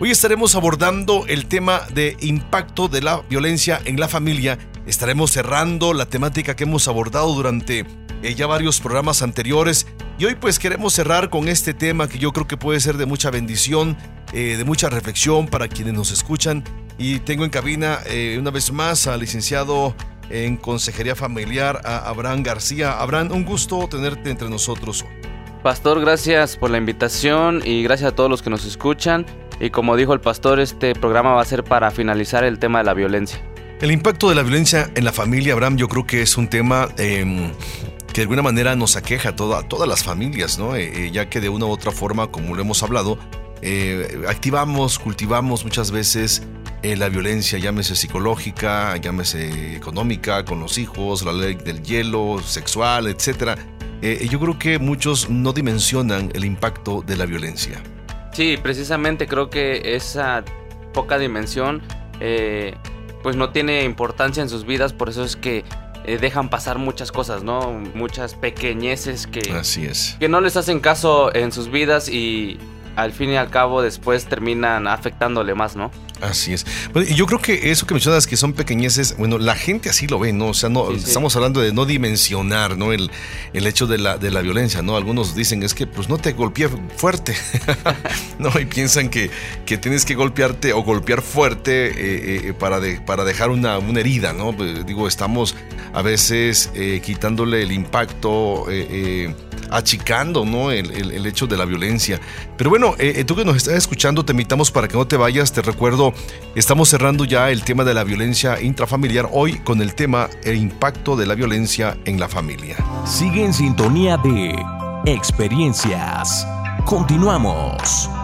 Hoy estaremos abordando el tema de impacto de la violencia en la familia. Estaremos cerrando la temática que hemos abordado durante eh, ya varios programas anteriores y hoy pues queremos cerrar con este tema que yo creo que puede ser de mucha bendición, eh, de mucha reflexión para quienes nos escuchan y tengo en cabina eh, una vez más al licenciado en Consejería Familiar, a Abraham García. Abraham, un gusto tenerte entre nosotros. Pastor, gracias por la invitación y gracias a todos los que nos escuchan. Y como dijo el pastor, este programa va a ser para finalizar el tema de la violencia. El impacto de la violencia en la familia, Abraham, yo creo que es un tema em, que de alguna manera nos aqueja a, toda, todas las familias, ¿no? Eh, eh, ya que de una u otra forma, como lo hemos hablado, eh, activamos, cultivamos muchas veces la violencia, llámese psicológica, llámese económica, con los hijos, la ley del hielo, sexual, etc. yo creo que muchos no dimensionan el impacto de la violencia. Sí, precisamente creo que esa poca dimensión pues no tiene importancia en sus vidas, por eso es que eh, dejan pasar muchas cosas, ¿no? Muchas pequeñeces que, Así es. que no les hacen caso en sus vidas y al fin y al cabo después terminan afectándole más, ¿no? Así es. Bueno, y yo creo que eso que mencionas que son pequeñeces, bueno, la gente así lo ve, ¿no? O sea, no, estamos hablando de no dimensionar, ¿no? El, el hecho de la, de la violencia, ¿no? Algunos dicen es que pues no te golpeé fuerte, ¿no? Y piensan que, que tienes que golpearte o golpear fuerte eh, eh, para, de, para dejar una, una herida, ¿no? Pues, digo, estamos a veces eh, quitándole el impacto achicando ¿no? El, hecho de la violencia. Pero bueno, eh, tú que nos estás escuchando, te invitamos para que no te vayas. Te recuerdo, estamos cerrando ya el tema de la violencia intrafamiliar hoy con el tema el impacto de la violencia en la familia. Sigue en sintonía de experiencias. Continuamos.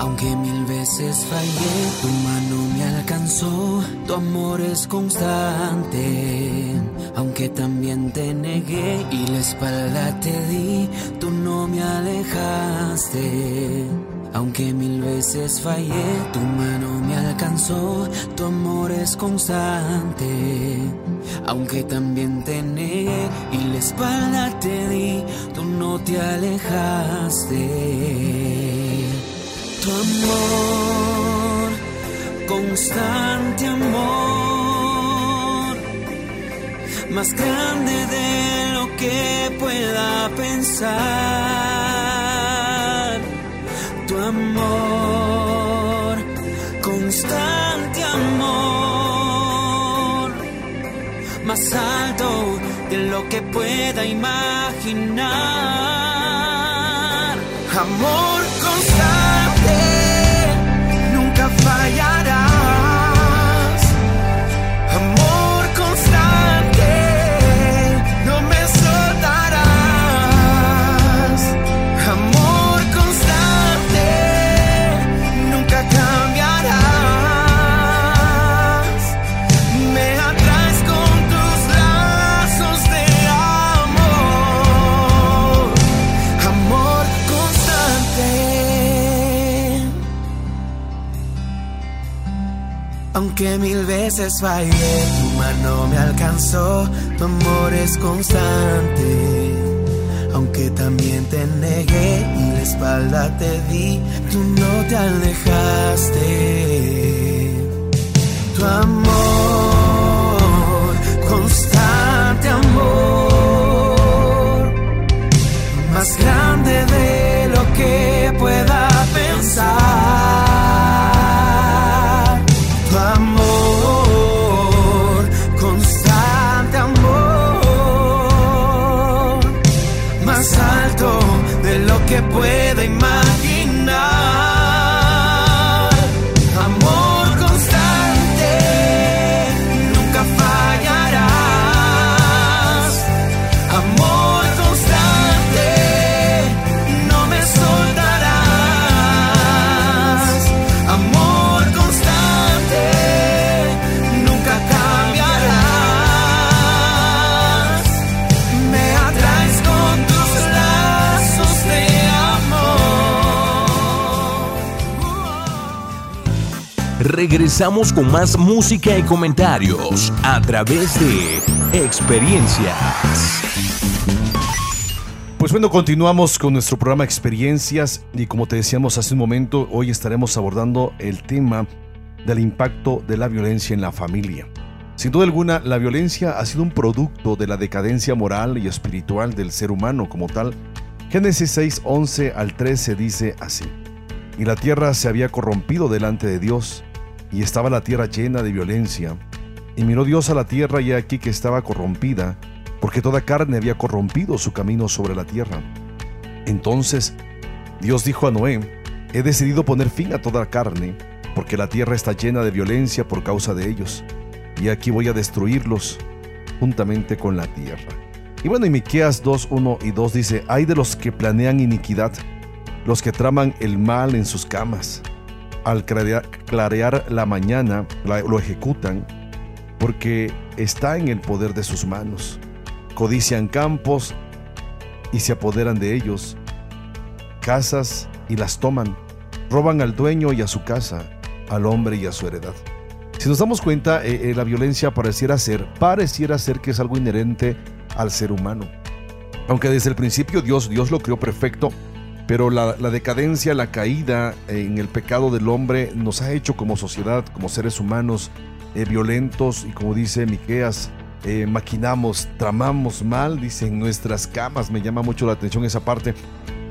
Aunque mil veces fallé, tu mano me alcanzó, tu amor es constante. Aunque también te negué y la espalda te di, tú no me alejaste. Aunque mil veces fallé, tu mano me alcanzó, tu amor es constante. Aunque también te negué y la espalda te di, tú no te alejaste tu amor, constante amor, más grande de lo que pueda pensar. Tu amor, constante amor, más alto de lo que pueda imaginar. Amor nunca mil veces fallé, tu mano me alcanzó, tu amor es constante. Aunque también te negué y la espalda te di, tú no te alejaste. Tu amor, regresamos con más música y comentarios a través de experiencias. Pues bueno, continuamos con nuestro programa Experiencias y como te decíamos hace un momento, hoy estaremos abordando el tema del impacto de la violencia en la familia. Sin duda alguna, la violencia ha sido un producto de la decadencia moral y espiritual del ser humano como tal. Génesis 6, 11 al 13 dice así. Y la tierra se había corrompido delante de Dios, y estaba la tierra llena de violencia. Y miró Dios a la tierra y aquí que estaba corrompida, porque toda carne había corrompido su camino sobre la tierra. Entonces Dios dijo a Noé, he decidido poner fin a toda carne, porque la tierra está llena de violencia por causa de ellos y aquí voy a destruirlos juntamente con la tierra. Y bueno, y Miqueas 2, 1 y 2 dice, hay de los que planean iniquidad, los que traman el mal en sus camas. Al clarear, la mañana lo ejecutan, porque está en el poder de sus manos. Codician campos y se apoderan de ellos, casas y las toman, roban al dueño y a su casa, al hombre y a su heredad. Si nos damos cuenta, eh, eh, la violencia pareciera ser, pareciera ser que es algo inherente al ser humano. Aunque desde el principio Dios, Dios lo creó perfecto, pero la, decadencia, la caída en el pecado del hombre nos ha hecho como sociedad, como seres humanos, eh, violentos y como dice Miqueas, maquinamos, tramamos mal, dicen nuestras camas, me llama mucho la atención esa parte.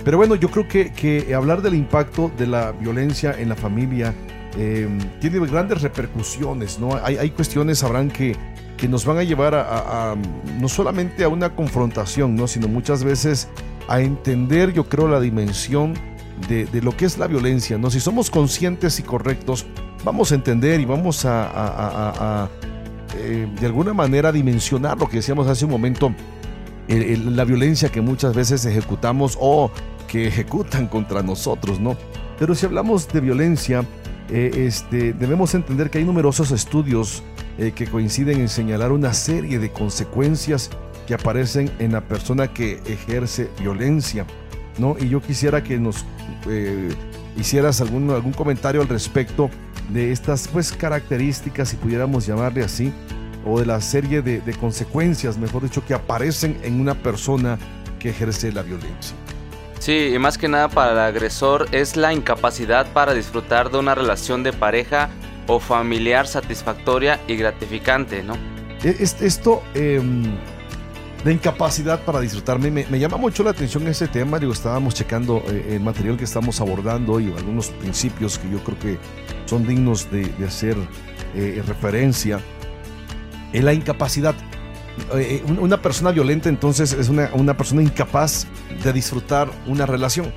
Pero bueno, yo creo que, que hablar del impacto de la violencia en la familia, Em, tiene grandes repercusiones, ¿no? Hay, cuestiones, sabrán que, que nos van a llevar a, no solamente a una confrontación, ¿no? Sino muchas veces a entender, yo creo, la dimensión de, lo que es la violencia, ¿no? Si somos conscientes y correctos, vamos a entender y vamos a, eh, de alguna manera dimensionar lo que decíamos hace un momento, la violencia que muchas veces ejecutamos o que ejecutan contra nosotros, ¿no? Pero si hablamos de violencia, eh, este, debemos entender que hay numerosos estudios eh, que coinciden en señalar una serie de consecuencias que aparecen en la persona que ejerce violencia. ¿no? Y yo quisiera que nos eh, hicieras algún, algún comentario al respecto de estas pues, características, si pudiéramos llamarle así, o de la serie de, de consecuencias, mejor dicho, que aparecen en una persona que ejerce la violencia. Sí, y más que nada para el agresor es la incapacidad para disfrutar de una relación de pareja o familiar satisfactoria y gratificante, ¿no? E, esto eh, de incapacidad para disfrutarme me, llama mucho la atención ese tema. Digo, estábamos checando eh, el material que estamos abordando y algunos principios que yo creo que son dignos de, hacer eh, referencia. En la incapacidad. Eh, una persona violenta entonces es una, una persona incapaz de disfrutar una relación.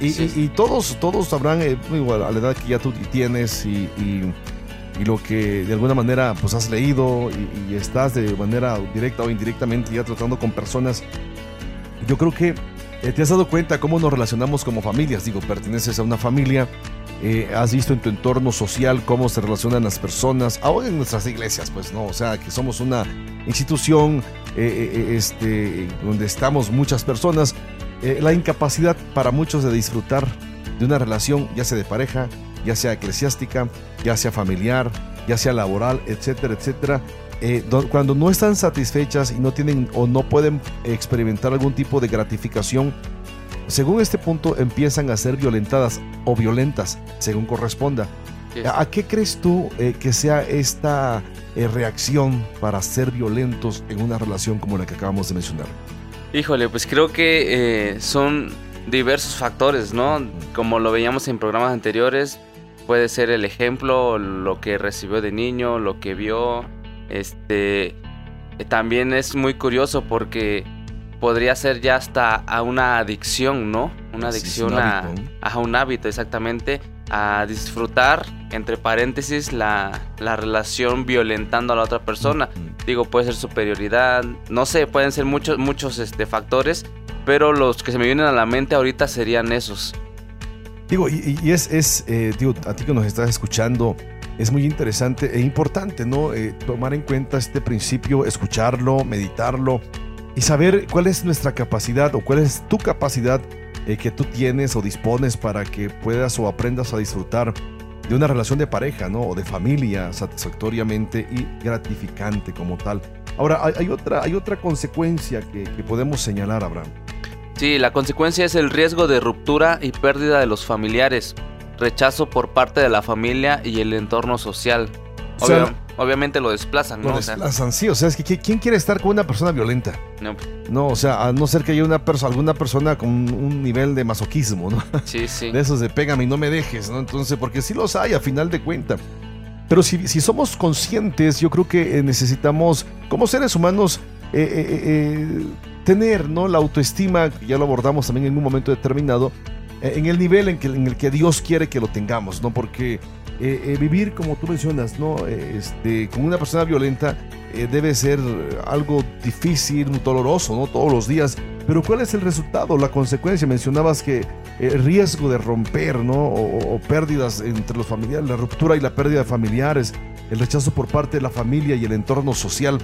Y, todos, todos sabrán, eh, igual, a la edad que ya tú tienes y, lo que de alguna manera pues has leído y, estás de manera directa o indirectamente ya tratando con personas, yo creo que eh, te has dado cuenta cómo nos relacionamos como familias. Digo, perteneces a una familia, eh, has visto en tu entorno social cómo se relacionan las personas, aún en nuestras iglesias, pues, ¿no? O sea, que somos una institución este, donde estamos muchas personas eh, la incapacidad para muchos de disfrutar de una relación, ya sea de pareja, ya sea eclesiástica, ya sea familiar, ya sea laboral, etcétera, etcétera. Eh, cuando no están satisfechas y no tienen o no pueden experimentar algún tipo de gratificación, según este punto empiezan a ser violentadas o violentas, según corresponda. ¿A qué crees tú eh, que sea esta reacción para ser violentos en una relación como la que acabamos de mencionar? Híjole, pues creo que eh, son diversos factores, ¿no? Como lo veíamos en programas anteriores, puede ser el ejemplo, lo que recibió de niño, lo que vio. Este también es muy curioso porque podría ser ya hasta a una adicción, ¿no? Una adicción a, a, un hábito, exactamente, a disfrutar, entre paréntesis, la, la relación violentando a la otra persona. Digo, puede ser superioridad, no sé, pueden ser muchos, muchos este, factores, pero los que se me vienen a la mente ahorita serían esos. Digo, y, es, es eh, digo, a ti que nos estás escuchando, es muy interesante e importante, ¿no? Eh, tomar en cuenta este principio, escucharlo, meditarlo y saber cuál es nuestra capacidad o cuál es tu capacidad eh, que tú tienes o dispones para que puedas o aprendas a disfrutar de una relación de pareja, ¿no? O de familia satisfactoriamente y gratificante como tal. Ahora, hay, otra, hay otra consecuencia que, que podemos señalar, Abraham. Sí, la consecuencia es el riesgo de ruptura y pérdida de los familiares, rechazo por parte de la familia y el entorno social. obviamente lo desplazan, ¿no? Lo desplazan, sí. O sea, es que ¿quién quiere estar con una persona violenta? No. No, o sea, a no ser que haya una persona, alguna persona con un nivel de masoquismo, ¿no? Sí, sí. De esos de pégame y no me dejes, ¿no? Entonces, porque sí los hay a final de cuenta. Pero si, si somos conscientes, yo creo que eh, necesitamos, como seres humanos, eh, eh, tener ¿no? la autoestima, ya lo abordamos también en un momento determinado, en el nivel en, que, el que Dios quiere que lo tengamos, ¿no? Porque vivir, como tú mencionas, ¿no? Este, con una persona violenta debe ser algo difícil, doloroso, ¿no? Todos los días. Pero ¿cuál es el resultado, la consecuencia? Mencionabas que el riesgo de romper, ¿no? O, pérdidas entre los familiares, la ruptura y la pérdida de familiares, el rechazo por parte de la familia y el entorno social.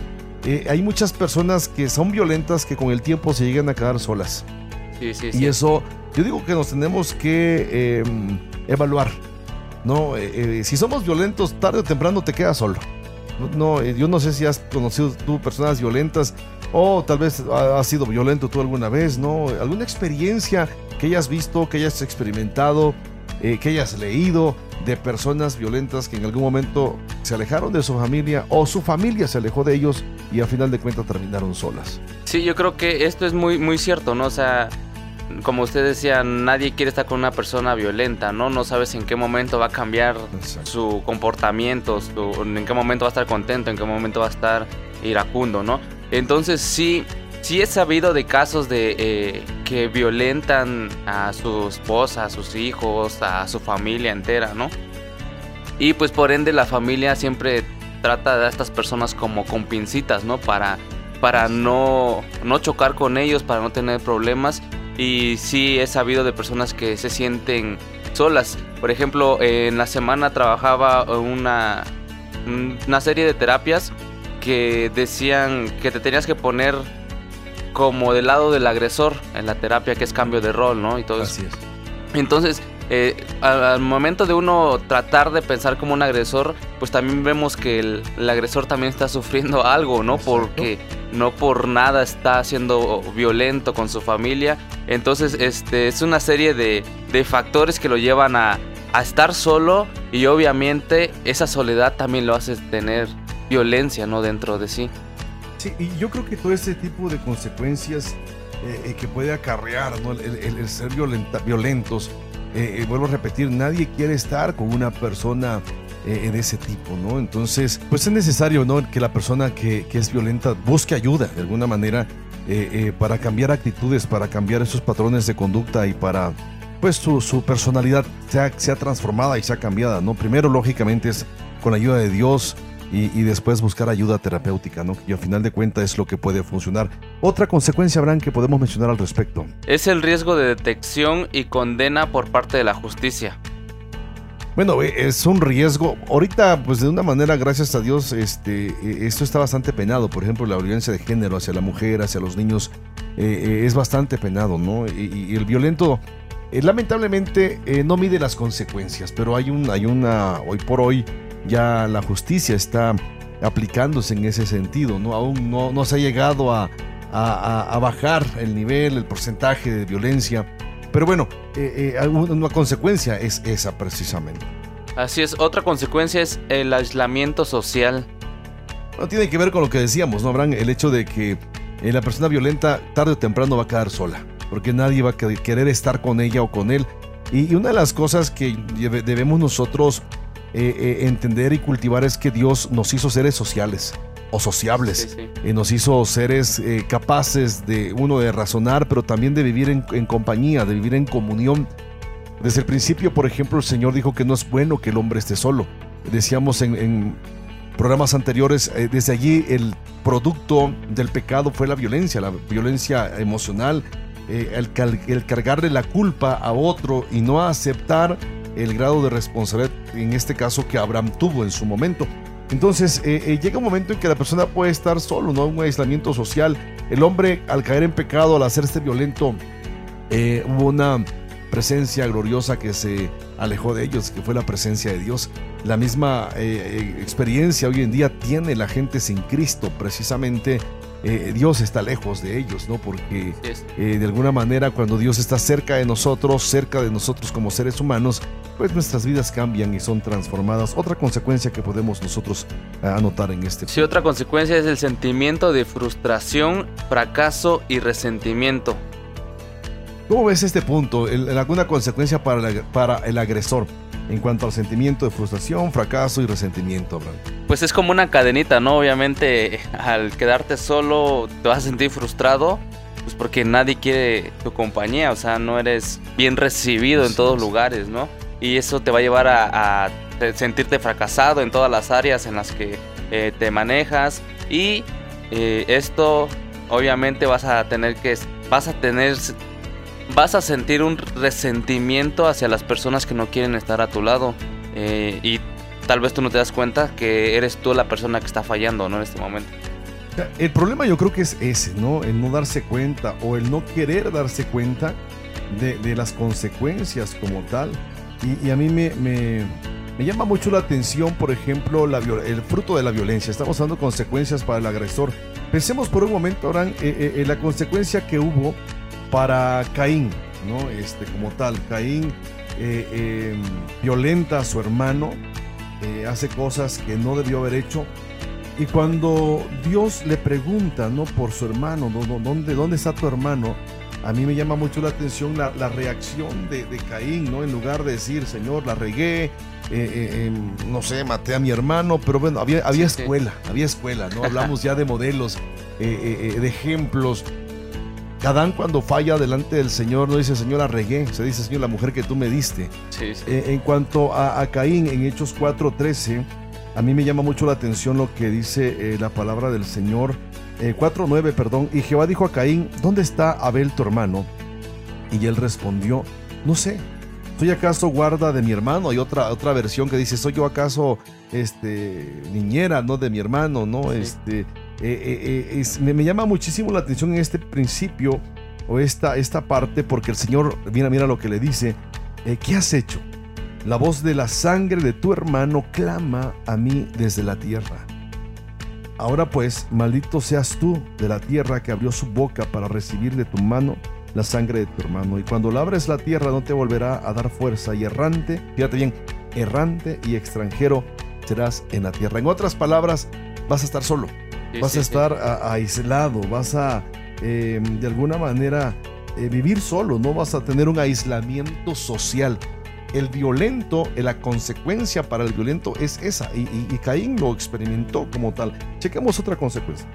Eh, hay muchas personas que son violentas que con el tiempo se llegan a quedar solas. Sí, sí, y eso, yo digo que nos tenemos que em, evaluar. ¿no? Eh, eh, si somos violentos, tarde o temprano te quedas solo. No, yo no sé si has conocido tú personas violentas o tal vez has sido violento tú alguna vez, ¿no? Alguna experiencia que hayas visto, que hayas experimentado, eh, que hayas leído de personas violentas que en algún momento se alejaron de su familia o su familia se alejó de ellos y a final de cuentas terminaron solas. Sí, yo creo que esto es muy, muy cierto, ¿no? O sea, como usted decía, nadie quiere estar con una persona violenta, ¿no? No sabes en qué momento va a cambiar su comportamiento, en qué momento va a estar contento, en qué momento va a estar iracundo, ¿no? Entonces sí, sí he sabido de casos de eh, que violentan a su esposa, a sus hijos, a su familia entera, ¿no? Y pues por ende la familia siempre trata a estas personas como con pincitas, ¿no? Para, para no, no chocar con ellos, para no tener problemas. Y sí he sabido de personas que se sienten solas. Por ejemplo, en la semana trabajaba una, una serie de terapias que decían que te tenías que poner como del lado del agresor en la terapia, que es cambio de rol, ¿no? Y todo Así es. Entonces, eh, al, momento de uno tratar de pensar como un agresor, pues también vemos que el, agresor también está sufriendo algo, ¿no? Porque no por nada está siendo violento con su familia. Entonces, este es una serie de, de factores que lo llevan a, a estar solo y obviamente esa soledad también lo hace tener violencia, ¿no? Dentro de sí. Sí, y yo creo que todo ese tipo de consecuencias eh, eh, que puede acarrear ¿no? el, ser violentos, eh, vuelvo a repetir, nadie quiere estar con una persona de ese tipo, ¿no? Entonces, pues es necesario, ¿no? Que la persona que, que es violenta busque ayuda de alguna manera para cambiar actitudes, para cambiar esos patrones de conducta y para, pues, su, su personalidad sea, sea transformada y sea cambiada, ¿no? Primero, lógicamente, es con la ayuda de Dios, y, después buscar ayuda terapéutica, ¿no? Y al final de cuentas es lo que puede funcionar. Otra consecuencia, Abraham, que podemos mencionar al respecto. Es el riesgo de detección y condena por parte de la justicia. Bueno, eh, es un riesgo. Ahorita, pues de una manera, gracias a Dios, este, eh, esto está bastante penado. Por ejemplo, la violencia de género hacia la mujer, hacia los niños, eh, es bastante penado, ¿no? Y, el violento, lamentablemente, no mide las consecuencias, pero hay, un, hay una, hoy por hoy, ya la justicia está aplicándose en ese sentido, ¿no? Aún no, no se ha llegado a, a, bajar el nivel, el porcentaje de violencia, pero bueno, eh, eh, una consecuencia es esa precisamente. Así es, otra consecuencia es el aislamiento social. No tiene que ver con lo que decíamos, ¿no, Abraham? El hecho de que eh, la persona violenta tarde o temprano va a quedar sola, porque nadie va a querer estar con ella o con él. y una de las cosas que debemos nosotros eh, eh, entender y cultivar es que Dios nos hizo seres sociales o sociables. y nos hizo seres eh, capaces de, uno, de razonar, pero también de vivir en, compañía, de vivir en comunión. Desde el principio, por ejemplo, el Señor dijo que no es bueno que el hombre esté solo. Decíamos en, programas anteriores, desde allí el producto del pecado fue la violencia, la violencia emocional, el, el cargarle la culpa a otro y no aceptar el grado de responsabilidad, en este caso, que Abraham tuvo en su momento. Entonces, eh, eh, llega un momento en que la persona puede estar solo, ¿no? Un aislamiento social. El hombre, al caer en pecado, al hacerse violento, eh, hubo una presencia gloriosa que se alejó de ellos, que fue la presencia de Dios. La misma experiencia hoy en día tiene la gente sin Cristo, precisamente eh, Dios está lejos de ellos, ¿no? Porque eh, de alguna manera cuando Dios está cerca de nosotros, cerca de nosotros como seres humanos, pues nuestras vidas cambian y son transformadas. Otra consecuencia que podemos nosotros eh, anotar en este. Sí, otra consecuencia es el sentimiento de frustración, fracaso y resentimiento. ¿Cómo ves este punto? ¿Alguna consecuencia para, para el agresor? en cuanto al sentimiento de frustración, fracaso y resentimiento, Pues es como una cadenita, ¿no? Obviamente al quedarte solo te vas a sentir frustrado, pues porque nadie quiere tu compañía, o sea, no eres bien recibido en todos lugares, ¿no? Y eso te va a llevar a, sentirte fracasado en todas las áreas en las que eh, te manejas y eh, esto obviamente vas a tener que vas a tener vas a sentir un resentimiento hacia las personas que no quieren estar a tu lado. Eh, y tal vez tú no te das cuenta que eres tú la persona que está fallando, ¿no? En este momento. El problema yo creo que es ese, ¿no? El no darse cuenta o el no querer darse cuenta de, las consecuencias como tal. Y, a mí me, me, llama mucho la atención, por ejemplo, la, el fruto de la violencia. Estamos dando consecuencias para el agresor. Pensemos por un momento, ahora en eh, eh, la consecuencia que hubo para Caín, ¿no? Este, como tal, Caín eh, em, violenta a su hermano, eh, hace cosas que no debió haber hecho. Y cuando Dios le pregunta, ¿no? Por su hermano, ¿dónde, dónde está tu hermano? A mí me llama mucho la atención la, reacción de, Caín, ¿no? En lugar de decir, Señor, la regué, eh, em, no sé, maté a mi hermano, pero bueno, había, había escuela, había escuela, ¿no? Hablamos ya de modelos, de ejemplos. Adán cuando falla delante del Señor no dice, Señor, arregué, se dice, Señor, la mujer que tú me diste. Eh, en cuanto a, Caín, en Hechos 4.13, a mí me llama mucho la atención lo que dice eh, la palabra del Señor. 4.9, eh, perdón. Y Jehová dijo a Caín, ¿dónde está Abel tu hermano? Y él respondió, no sé. ¿Soy acaso guarda de mi hermano? Hay otra, otra versión que dice, ¿soy yo acaso este, niñera, no de mi hermano? ¿no? Este, eh, eh, eh, me, llama muchísimo la atención en este principio o esta, esta parte porque el Señor, mira, mira lo que le dice, ¿qué has hecho? La voz de la sangre de tu hermano clama a mí desde la tierra. Ahora pues, maldito seas tú de la tierra que abrió su boca para recibir de tu mano la sangre de tu hermano. Y cuando labres la tierra no te volverá a dar fuerza y errante, fíjate bien, errante y extranjero serás en la tierra. En otras palabras, vas a estar solo vas a estar aislado, vas a em, de alguna manera eh, vivir solo, no vas a tener un aislamiento social. El violento, eh, la consecuencia para el violento es esa, y, Caín lo experimentó como tal. Chequemos otra consecuencia.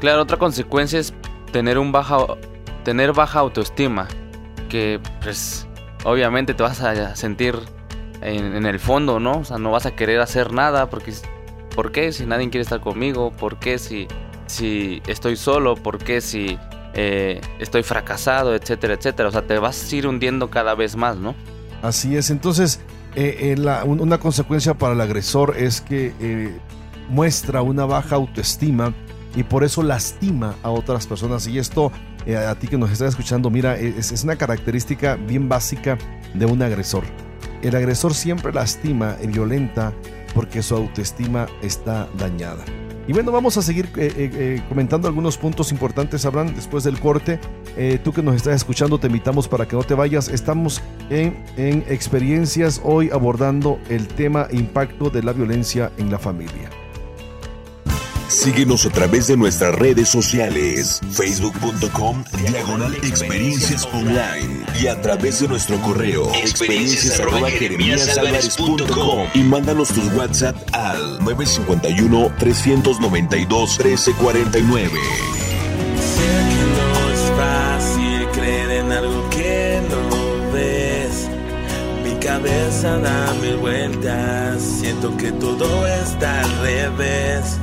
Claro, otra consecuencia es tener un baja, tener baja autoestima, que pues obviamente te vas a sentir en, en, el fondo, ¿no? O sea, no vas a querer hacer nada porque ¿Por qué si nadie quiere estar conmigo? ¿Por qué si, si estoy solo? ¿Por qué si eh, estoy fracasado? Etcétera, etcétera. O sea, te vas a ir hundiendo cada vez más, ¿no? Así es. Entonces, eh, eh, una consecuencia para el agresor es que muestra una baja autoestima y por eso lastima a otras personas. Y esto, a ti que nos estás escuchando, mira, es, es, una característica bien básica de un agresor. El agresor siempre lastima y violenta porque su autoestima está dañada. Y bueno, vamos a seguir eh, eh, eh, comentando algunos puntos importantes, Abraham, después del corte. tú que nos estás escuchando, te invitamos para que no te vayas. Estamos en experiencias hoy abordando el tema impacto de la violencia en la familia. Síguenos a través de nuestras redes sociales, facebook.com diagonal experiencias online y a través de nuestro correo experiencias y mándanos tus WhatsApp al 951 392 1349. Sé que no es fácil creer en algo que no ves. Mi cabeza da mil vueltas, siento que todo está al revés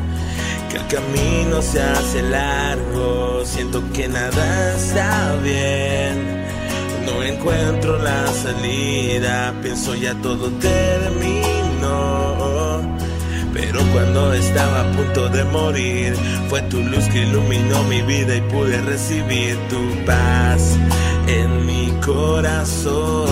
camino se hace largo, siento que nada está bien. No encuentro la salida, pienso ya todo terminó. Pero cuando estaba a punto de morir, fue tu luz que iluminó mi vida y pude recibir tu paz en mi corazón.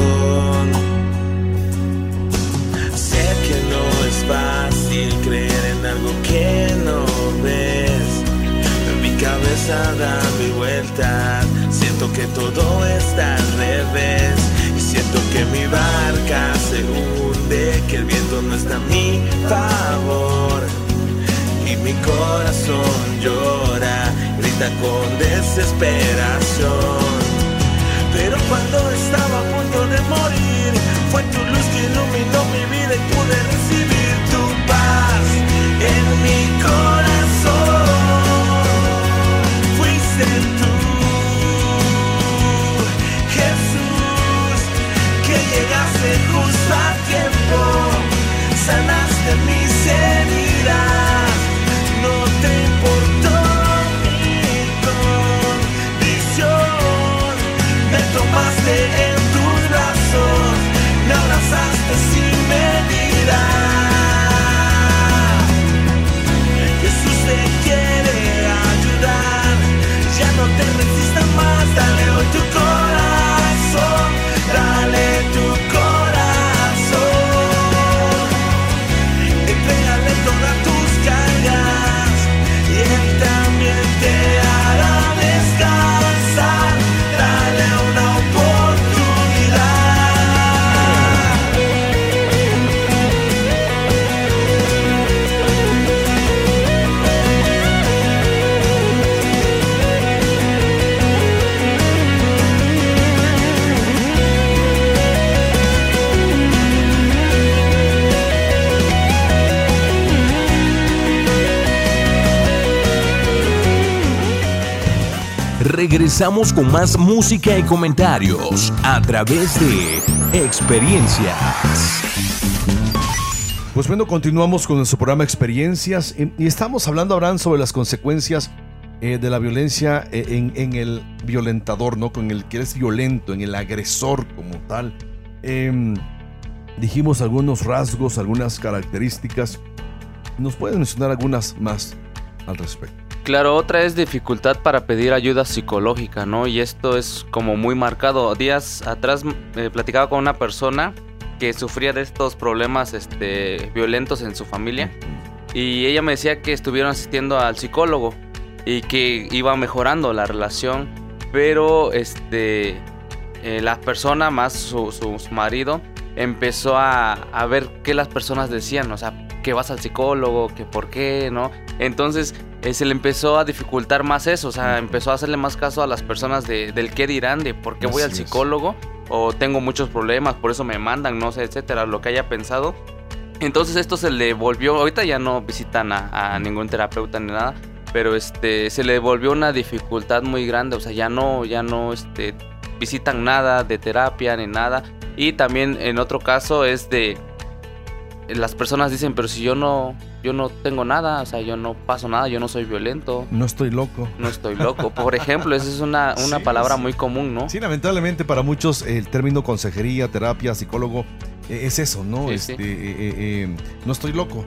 Cabeza da mi vuelta, siento que todo está al revés. Y siento que mi barca se hunde, que el viento no está a mi favor. Y mi corazón llora, grita con desesperación. Pero cuando estaba a punto de morir, fue tu luz que iluminó mi vida y pude recibir tu paz en mi corazón. Sin medida. Jesús te quiere Regresamos con más música y comentarios a través de experiencias. Pues bueno, continuamos con nuestro programa Experiencias y, estamos hablando, Abraham, sobre las consecuencias eh, de la violencia eh, en, en el violentador, ¿no? Con el que es violento, en el agresor como tal. Em, dijimos algunos rasgos, algunas características. ¿Nos puedes mencionar algunas más al respecto? Claro, otra es dificultad para pedir ayuda psicológica, ¿no? Y esto es como muy marcado. Días atrás eh, platicaba con una persona que sufría de estos problemas este, violentos en su familia y ella me decía que estuvieron asistiendo al psicólogo y que iba mejorando la relación, pero este, eh, la persona más su, su- su marido empezó a, a ver qué las personas decían, o sea, que vas al psicólogo, que por qué, ¿no? Entonces eh, se le empezó a dificultar más eso, o sea, empezó a hacerle más caso a las personas de, del qué dirán, de por qué voy al es. psicólogo, o tengo muchos problemas, por eso me mandan, no sé, etcétera, lo que haya pensado. Entonces esto se le volvió, ahorita ya no visitan a, a ningún terapeuta ni nada, pero este se le volvió una dificultad muy grande, o sea, ya no ya no este visitan nada de terapia ni nada. Y también en otro caso es de las personas dicen, pero si yo no yo no tengo nada, o sea, yo no paso nada, yo no soy violento, No estoy loco. no estoy loco. Por ejemplo, esa es una, una Sí, palabra sí. muy común, ¿no? Sí, lamentablemente para muchos el término consejería, terapia, psicólogo eh, es eso, ¿no? Sí, este, eh, eh, eh, no estoy loco.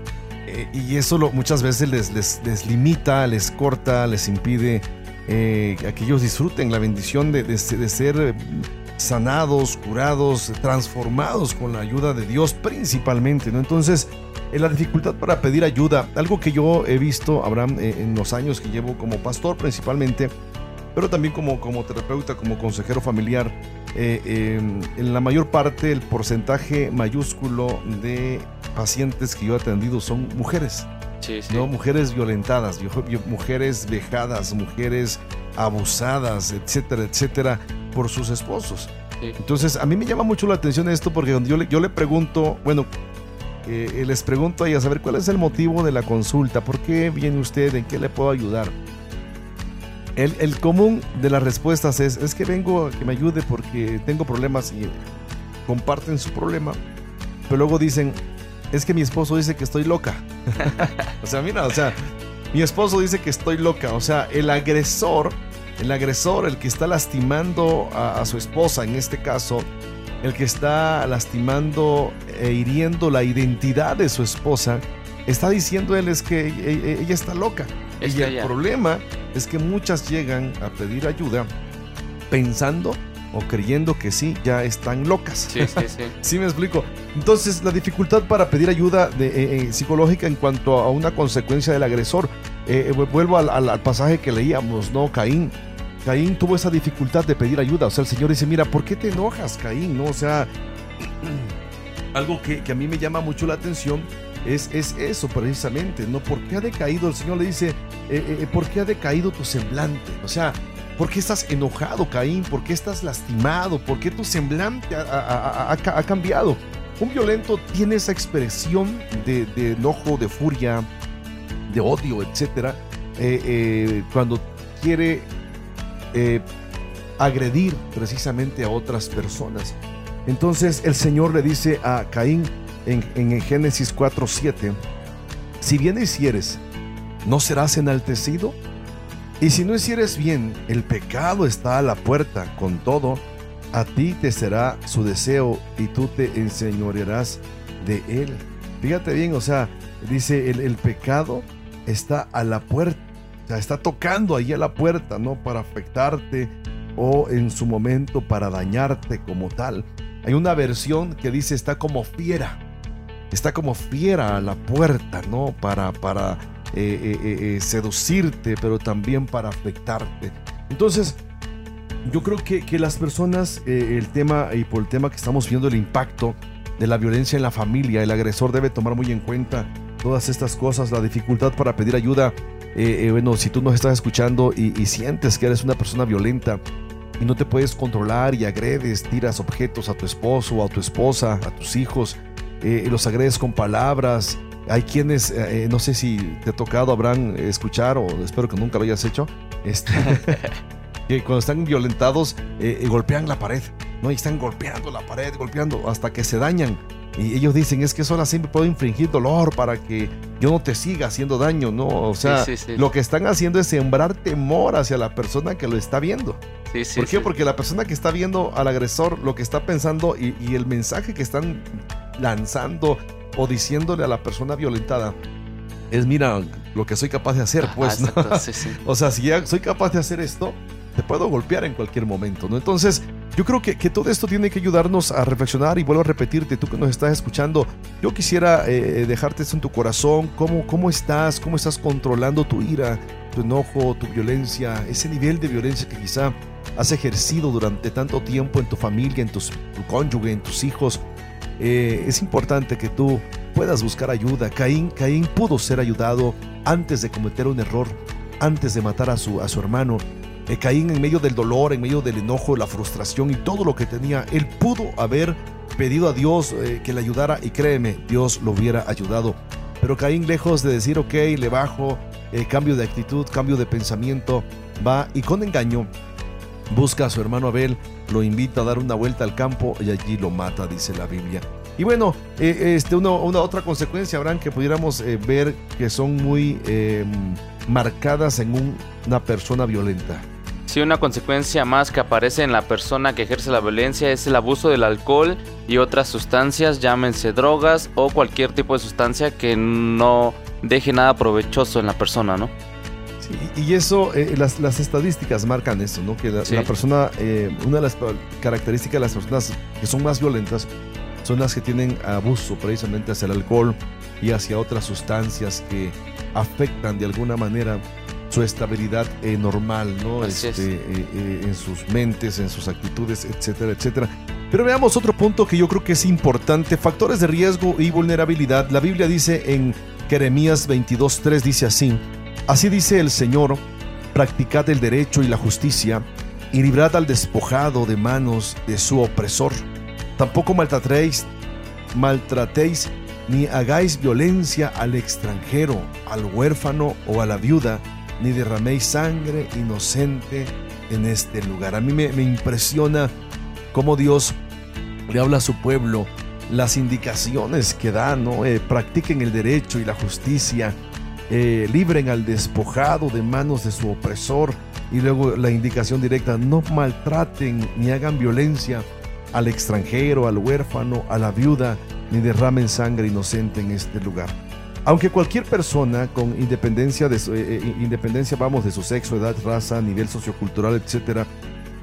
Eh, y eso lo- muchas veces les, les- les limita, les corta, les impide eh, que ellos disfruten la bendición de, de se- de ser sanados, curados, transformados con la ayuda de Dios principalmente, ¿no? Entonces, eh, la dificultad para pedir ayuda, algo que yo he visto, Abraham, eh, en los años que llevo como pastor principalmente, pero también como, como terapeuta, como consejero familiar, eh, eh, en la mayor parte el porcentaje mayúsculo de pacientes que yo he atendido son mujeres, Sí, sí. ¿no? Mujeres violentadas, mujeres vejadas, mujeres abusadas, etcétera, etcétera, por sus esposos. Sí. Entonces, a mí me llama mucho la atención esto porque cuando yo le, yo le pregunto, bueno, eh, les pregunto a ella, saber cuál es el motivo de la consulta, por qué viene usted, en qué le puedo ayudar. El, el común de las respuestas es, es que vengo a que me ayude porque tengo problemas y comparten su problema, pero luego dicen, es que mi esposo dice que estoy loca. o sea, mira, o sea, mi esposo dice que estoy loca, o sea, el agresor, el agresor, el que está lastimando a, a su esposa en este caso, el que está lastimando e hiriendo la identidad de su esposa, está diciendo él es que e- e- ella está loca. Es y el ella- problema es que muchas llegan a pedir ayuda pensando o creyendo que sí, ya están locas. Sí, sí, sí. Sí me explico. Entonces, la dificultad para pedir ayuda de, eh, eh, psicológica en cuanto a una consecuencia del agresor. Eh, vuelvo al, al- al pasaje que leíamos, ¿no? Caín. Caín tuvo esa dificultad de pedir ayuda. O sea, el Señor dice, mira, ¿por qué te enojas, Caín? ¿No? O sea, algo que, que a mí me llama mucho la atención es, es eso precisamente, ¿no? ¿Por qué ha decaído? El Señor le dice, eh, eh, ¿por qué ha decaído tu semblante? O sea, ¿por qué estás enojado, Caín? ¿Por qué estás lastimado? ¿Por qué tu semblante ha, cambiado? Un violento tiene esa expresión de, enojo, de furia, de odio, eh, eh, cuando quiere eh, agredir precisamente a otras personas. Entonces el Señor le dice a Caín en, en Génesis 4:7, si bien hicieres, ¿no serás enaltecido? Y si no hicieres bien, el pecado está a la puerta, con todo, a ti te será su deseo y tú te enseñorearás de él. Fíjate bien, o sea, dice el, el pecado está a la puerta, sea, está tocando ahí a la puerta, ¿no? Para afectarte o en su momento para dañarte como tal. Hay una versión que dice está como fiera, está como fiera a la puerta, ¿no? Para, para eh, eh, eh, seducirte, pero también para afectarte. Entonces, yo creo que, que las personas, el tema, y por el tema que estamos viendo, el impacto de la violencia en la familia, el agresor debe tomar muy en cuenta todas estas cosas, la dificultad para pedir ayuda. Eh, eh, bueno, si tú nos estás escuchando y, y sientes que eres una persona violenta y no te puedes controlar y agredes, tiras objetos a tu esposo a tu esposa, a tus hijos, eh, los agredes con palabras. Hay quienes, eh, no sé si te ha tocado, habrán escuchar, o espero que nunca lo hayas hecho, este, que cuando están violentados eh, golpean la pared, ¿no? Y están golpeando la pared, golpeando hasta que se dañan. Y ellos dicen, es que eso siempre puedo infringir dolor para que yo no te siga haciendo daño, ¿no? O sea, Sí, sí, sí. lo que están haciendo es sembrar temor hacia la persona que lo está viendo. ¿Por qué? Porque la persona que está viendo al agresor lo que está pensando y, y el mensaje que están lanzando o diciéndole a la persona violentada es, mira, lo que soy capaz de hacer, Ajá, pues, ¿no? exacto, sí, sí. O sea, si ya soy capaz de hacer esto, te puedo golpear en cualquier momento, ¿no? Entonces, yo creo que, que todo esto tiene que ayudarnos a reflexionar y vuelvo a repetirte, tú que nos estás escuchando, yo quisiera eh, dejarte esto en tu corazón, cómo, cómo estás, cómo estás controlando tu ira, tu enojo, tu violencia, ese nivel de violencia que quizá has ejercido durante tanto tiempo en tu familia, en tus, tu cónyuge, en tus hijos. Eh, es importante que tú puedas buscar ayuda. Caín, Caín pudo ser ayudado antes de cometer un error, antes de matar a su, a su hermano. Eh, Caín en medio del dolor, en medio del enojo, la frustración y todo lo que tenía, él pudo haber pedido a Dios eh, que le ayudara y créeme, Dios lo hubiera ayudado. Pero Caín lejos de decir, ok, le bajo, eh, cambio de actitud, cambio de pensamiento, va y con engaño busca a su hermano Abel, lo invita a dar una vuelta al campo y allí lo mata, dice la Biblia. Y bueno, eh, este, una, otra consecuencia, Abraham, que pudiéramos ver que son muy eh, marcadas en un- una persona violenta. Sí, una consecuencia más que aparece en la persona que ejerce la violencia es el abuso del alcohol y otras sustancias, llámense drogas o cualquier tipo de sustancia que no deje nada provechoso en la persona, ¿no? Sí, y eso, eh, las, las estadísticas marcan eso, ¿no? Que la, Sí. la persona, eh, una de las características de las personas que son más violentas son las que tienen abuso precisamente hacia el alcohol y hacia otras sustancias que afectan de alguna manera su estabilidad eh, normal, ¿no? Así es. Este, eh, eh, en sus mentes, en sus actitudes, etcétera, etcétera. Pero veamos otro punto que yo creo que es importante, factores de riesgo y vulnerabilidad. La Biblia dice en Jeremías 22.3, dice así, así dice el Señor, practicad el derecho y la justicia y librad al despojado de manos de su opresor. Tampoco maltratéis, maltratéis ni hagáis violencia al extranjero, al huérfano o a la viuda, ni derraméis sangre inocente en este lugar. A mí me, impresiona cómo Dios le habla a su pueblo, las indicaciones que da, ¿no? Eh, practiquen el derecho y la justicia, eh, libren al despojado de manos de su opresor y luego la indicación directa, no maltraten ni hagan violencia al extranjero, al huérfano, a la viuda, ni derramen sangre inocente en este lugar. Aunque cualquier persona con independencia, de su, eh, eh, independencia vamos, de su sexo, edad, raza, nivel sociocultural, etcétera,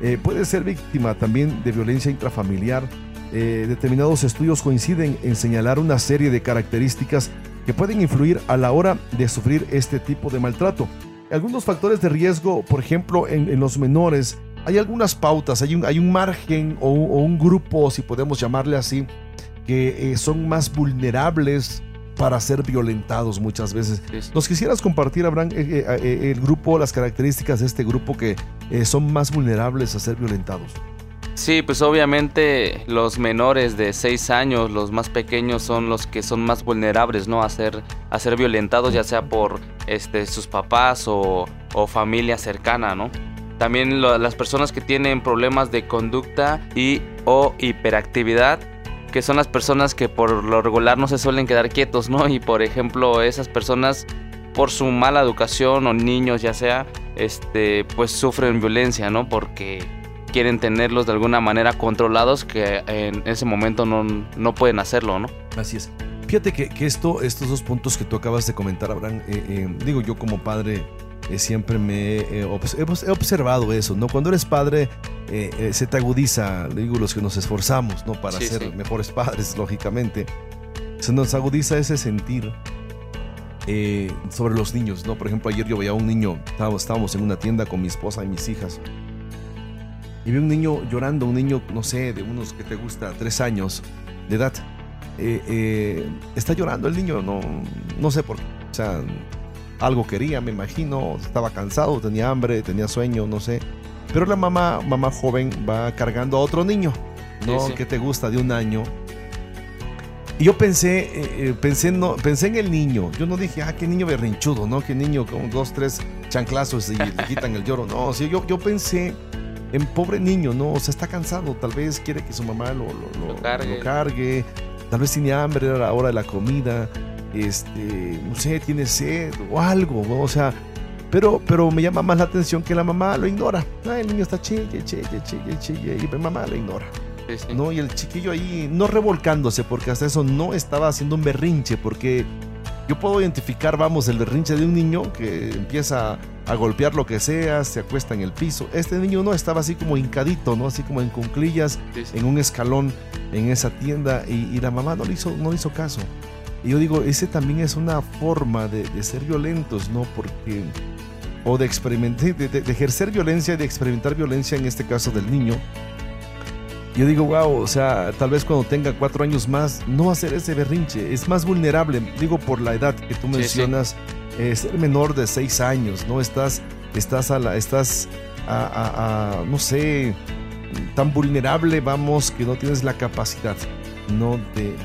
eh, puede ser víctima también de violencia intrafamiliar. determinados estudios coinciden en señalar una serie de características que pueden influir a la hora de sufrir este tipo de maltrato. Algunos factores de riesgo, por ejemplo, en, los menores, hay algunas pautas, hay un, hay un margen o, un grupo, si podemos llamarle así, que son más vulnerables para ser violentados muchas veces. ¿Nos quisieras compartir, Abraham, eh, eh, eh, el grupo, las características de este grupo que son más vulnerables a ser violentados? Sí, pues obviamente los menores de 6 años, los más pequeños son los que son más vulnerables, ¿no? A ser, a ser violentados, ya sea por este, sus papás o, familia cercana, ¿no? También las personas que tienen problemas de conducta y o hiperactividad que son las personas que por lo regular no se suelen quedar quietos, ¿no? Y por ejemplo, esas personas por su mala educación o niños ya sea, este, pues sufren violencia, ¿no? Porque quieren tenerlos de alguna manera controlados que en ese momento no, no pueden hacerlo, ¿no? Así es. Fíjate que, que, esto, estos dos puntos que tú acabas de comentar, Abraham, eh, eh, digo yo como padre eh, siempre me he observado eso, ¿no? Cuando eres padre eh, eh, se te agudiza, digo, los que nos esforzamos, ¿no? Para ser mejores padres, lógicamente. Se nos agudiza ese sentir sobre los niños, ¿no? Por ejemplo, ayer yo veía a un niño, estábamos, estábamos en una tienda con mi esposa y mis hijas. Y vi un niño llorando, un niño, no sé, de unos que te gusta, tres años de edad. está llorando el niño, no, no sé por qué. O sea, algo quería, me imagino, estaba cansado, tenía hambre, tenía sueño, no sé. Pero la mamá, mamá joven, va cargando a otro niño, ¿no? Que te gusta de un año. Y yo pensé, eh, eh, pensé, no, pensé en el niño. Yo no dije, ah, qué niño berrinchudo, ¿no? Qué niño con dos, tres chanclazos y le quitan el lloro. No, sí, yo, yo pensé en pobre niño, ¿no? O sea, está cansado. Tal vez quiere que su mamá lo, lo, lo, cargue. cargue. Tal vez tiene hambre, era la hora de la comida este, no sé, tiene sed o algo, o sea, pero, pero me llama más la atención que la mamá lo ignora. Ah, el niño está chille, chille, chille, chille, y mi mamá lo ignora. ¿no? Y el chiquillo ahí no revolcándose, porque hasta eso no estaba haciendo un berrinche, porque yo puedo identificar, vamos, el berrinche de un niño que empieza a golpear lo que sea, se acuesta en el piso. Este niño no estaba así como hincadito, ¿no? Así como en cunclillas, en un escalón en esa tienda, y, y la mamá no le hizo, no le hizo caso. Y yo digo, ese también es una forma de, ser violentos, ¿no? Porque, o de experimentar, de, ejercer violencia y de experimentar violencia en este caso del niño. Yo digo, wow, o sea, tal vez cuando tenga cuatro años más, no hacer ese berrinche, es más vulnerable, digo por la edad que tú mencionas, eh, ser menor de seis años, ¿no? Estás, estás a la, estás a, no sé, tan vulnerable, vamos, que no tienes la capacidad, ¿no? de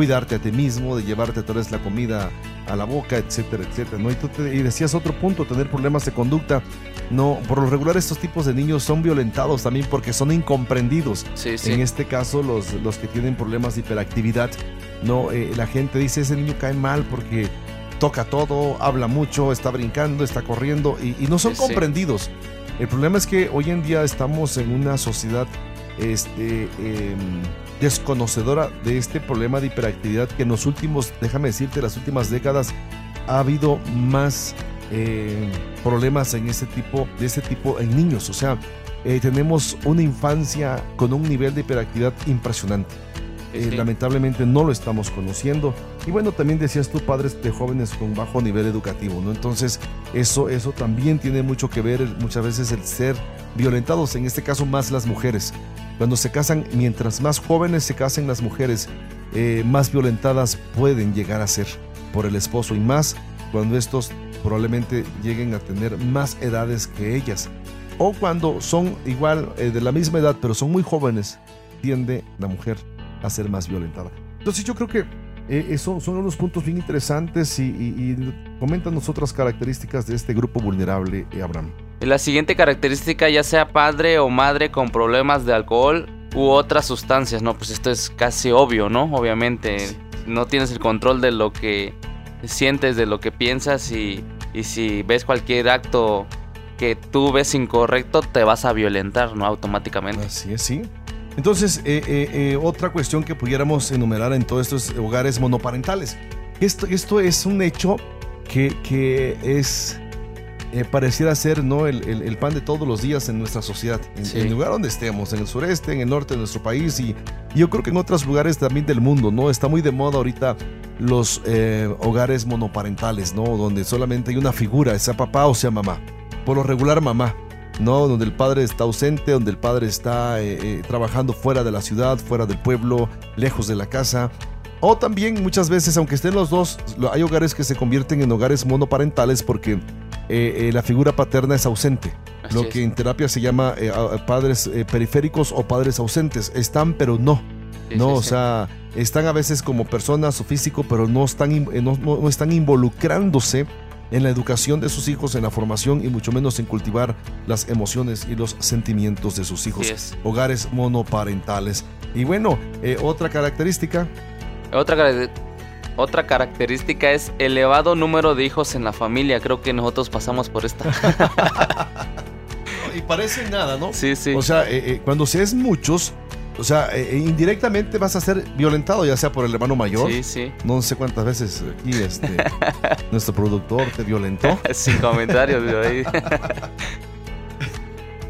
cuidarte a ti mismo, de llevarte tal vez la comida a la boca, etcétera, etcétera, ¿no? Y tú te, y decías otro punto, tener problemas de conducta. No, por lo regular estos tipos de niños son violentados también porque son incomprendidos. En este caso, los, los que tienen problemas de hiperactividad, no, eh, la gente dice ese niño cae mal porque toca todo, habla mucho, está brincando, está corriendo y, no son comprendidos. El problema es que hoy en día estamos en una sociedad este, em, desconocedora de este problema de hiperactividad que en los últimos, déjame decirte, las últimas décadas ha habido más eh, problemas en ese tipo, de este tipo en niños. O sea, eh, tenemos una infancia con un nivel de hiperactividad impresionante. Eh, lamentablemente no lo estamos conociendo. Y bueno, también decías tú, padres de jóvenes con bajo nivel educativo, ¿no? Entonces, eso, eso también tiene mucho que ver muchas veces el ser violentados, en este caso más las mujeres. Cuando se casan, mientras más jóvenes se casen las mujeres, eh, más violentadas pueden llegar a ser por el esposo y más cuando estos probablemente lleguen a tener más edades que ellas. O cuando son igual eh, de la misma edad, pero son muy jóvenes, tiende la mujer a ser más violentada. Entonces yo creo que eh, esos son unos puntos bien interesantes y, y, y coméntanos otras características de este grupo vulnerable, Abraham. La siguiente característica, ya sea padre o madre con problemas de alcohol u otras sustancias, ¿no? Pues esto es casi obvio, ¿no? Obviamente no tienes el control de lo que sientes, de lo que piensas y, si ves cualquier acto que tú ves incorrecto, te vas a violentar, ¿no? Automáticamente. Así es, sí. Entonces, eh, eh, eh, otra cuestión que pudiéramos enumerar en todos estos hogares monoparentales. esto, esto es un hecho que, que es eh, pareciera ser ¿no? El, el, pan de todos los días en nuestra sociedad, en, el lugar donde estemos, en el sureste, en el norte de nuestro país y, yo creo que en otros lugares también del mundo, ¿no? Está muy de moda ahorita los eh, hogares monoparentales, ¿no? Donde solamente hay una figura, sea papá o sea mamá. Por lo regular mamá, ¿no? Donde el padre está ausente, donde el padre está eh, trabajando fuera de la ciudad, fuera del pueblo, lejos de la casa. O también muchas veces, aunque estén los dos, hay hogares que se convierten en hogares monoparentales porque eh, eh, la figura paterna es ausente. lo que en terapia se llama eh, padres periféricos o padres ausentes. Están, pero no. no, o sea, están a veces como personas o físico, pero no están, no, están involucrándose en la educación de sus hijos, en la formación y mucho menos en cultivar las emociones y los sentimientos de sus hijos. Hogares monoparentales. Y bueno, otra característica. Otra característica otra característica es elevado número de hijos en la familia. Creo que nosotros pasamos por esta. y parece nada, ¿no? Sí, sí. O sea, eh, eh, cuando se es muchos, o sea, eh, indirectamente vas a ser violentado, ya sea por el hermano mayor. Sí, sí. No sé cuántas veces aquí este, nuestro productor te violentó. Sin comentarios, ahí.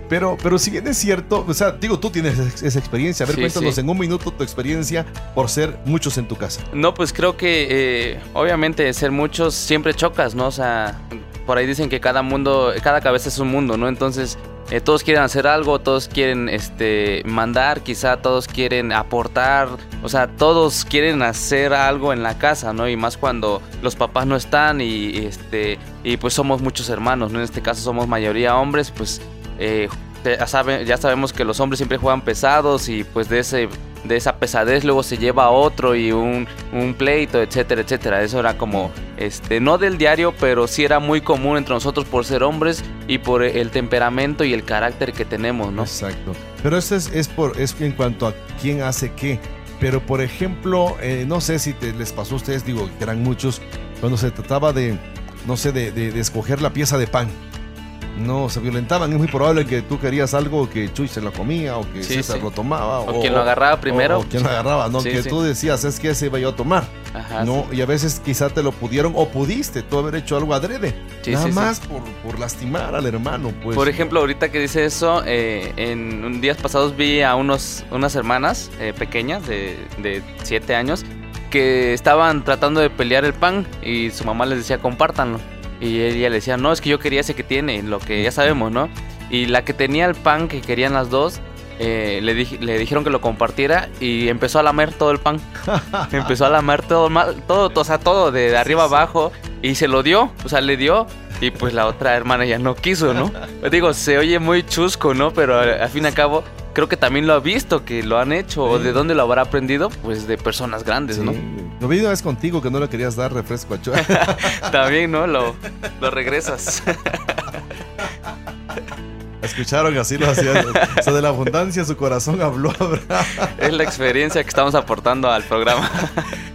Pero, pero si bien es cierto, o sea, digo, tú tienes esa experiencia. A ver, cuéntanos en un minuto tu experiencia por ser muchos en tu casa. No, pues creo que eh, obviamente ser muchos siempre chocas, ¿no? O sea, por ahí dicen que cada mundo, cada cabeza es un mundo, ¿no? Entonces, eh, todos quieren hacer algo, todos quieren este, mandar, quizá todos quieren aportar, o sea, todos quieren hacer algo en la casa, ¿no? Y más cuando los papás no están y, este, y pues somos muchos hermanos, ¿no? En este caso somos mayoría hombres, pues eh, ya, ya sabemos que los hombres siempre juegan pesados y pues de ese de esa pesadez luego se lleva a otro y un, un, pleito, etcétera, etcétera. Eso era como, este, no del diario, pero sí era muy común entre nosotros por ser hombres y por el temperamento y el carácter que tenemos, ¿no? Exacto. Pero eso es, es, por, es en cuanto a quién hace qué. Pero por ejemplo, eh, no sé si te, les pasó a ustedes, digo, eran muchos, cuando se trataba de, no sé, de, de escoger la pieza de pan no se violentaban. Es muy probable que tú querías algo que Chuy se lo comía o que César lo tomaba. O, quien lo agarraba primero. O, quien lo agarraba, ¿no? que tú decías, es que ese iba yo a tomar. ¿no? Y a veces quizá te lo pudieron o pudiste tú haber hecho algo adrede. nada más por, por, lastimar al hermano. Pues. Por ejemplo, ahorita que dice eso, eh, en días pasados vi a unos, unas hermanas eh, pequeñas de, de siete años que estaban tratando de pelear el pan y su mamá les decía compártanlo. Y ella le decía, no, es que yo quería ese que tiene, lo que ya sabemos, ¿no? Y la que tenía el pan que querían las dos, eh, le, le dijeron que lo compartiera y empezó a lamer todo el pan. empezó a lamer todo, todo, o sea, todo de, arriba abajo y se lo dio, o sea, le dio. Y pues la otra hermana ya no quiso, ¿no? Digo, se oye muy chusco, ¿no? Pero al fin y al cabo, creo que también lo ha visto, que lo han hecho. ¿O de dónde lo habrá aprendido? Pues de personas grandes, ¿no? Lo vi una vez contigo que no le querías dar refresco a Chua. también, ¿no? Lo, lo regresas. Escucharon así lo hacían. O sea, de la abundancia su corazón habló. es la experiencia que estamos aportando al programa.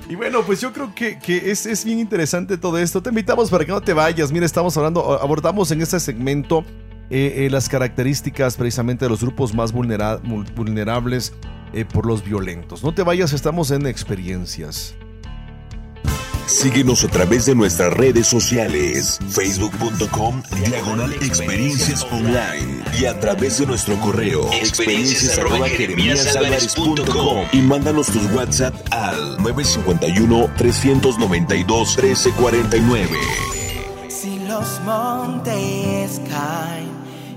Y bueno, pues yo creo que, que es, es, bien interesante todo esto. Te invitamos para que no te vayas. Mira, estamos hablando, abordamos en este segmento eh, eh, las características precisamente de los grupos más vulnerables eh, por los violentos. No te vayas, estamos en experiencias. Síguenos a través de nuestras redes sociales, facebook.com, diagonal experiencias online y a través de nuestro correo, experiencias y mándanos tus WhatsApp al 951-392-1349. Si los montes caen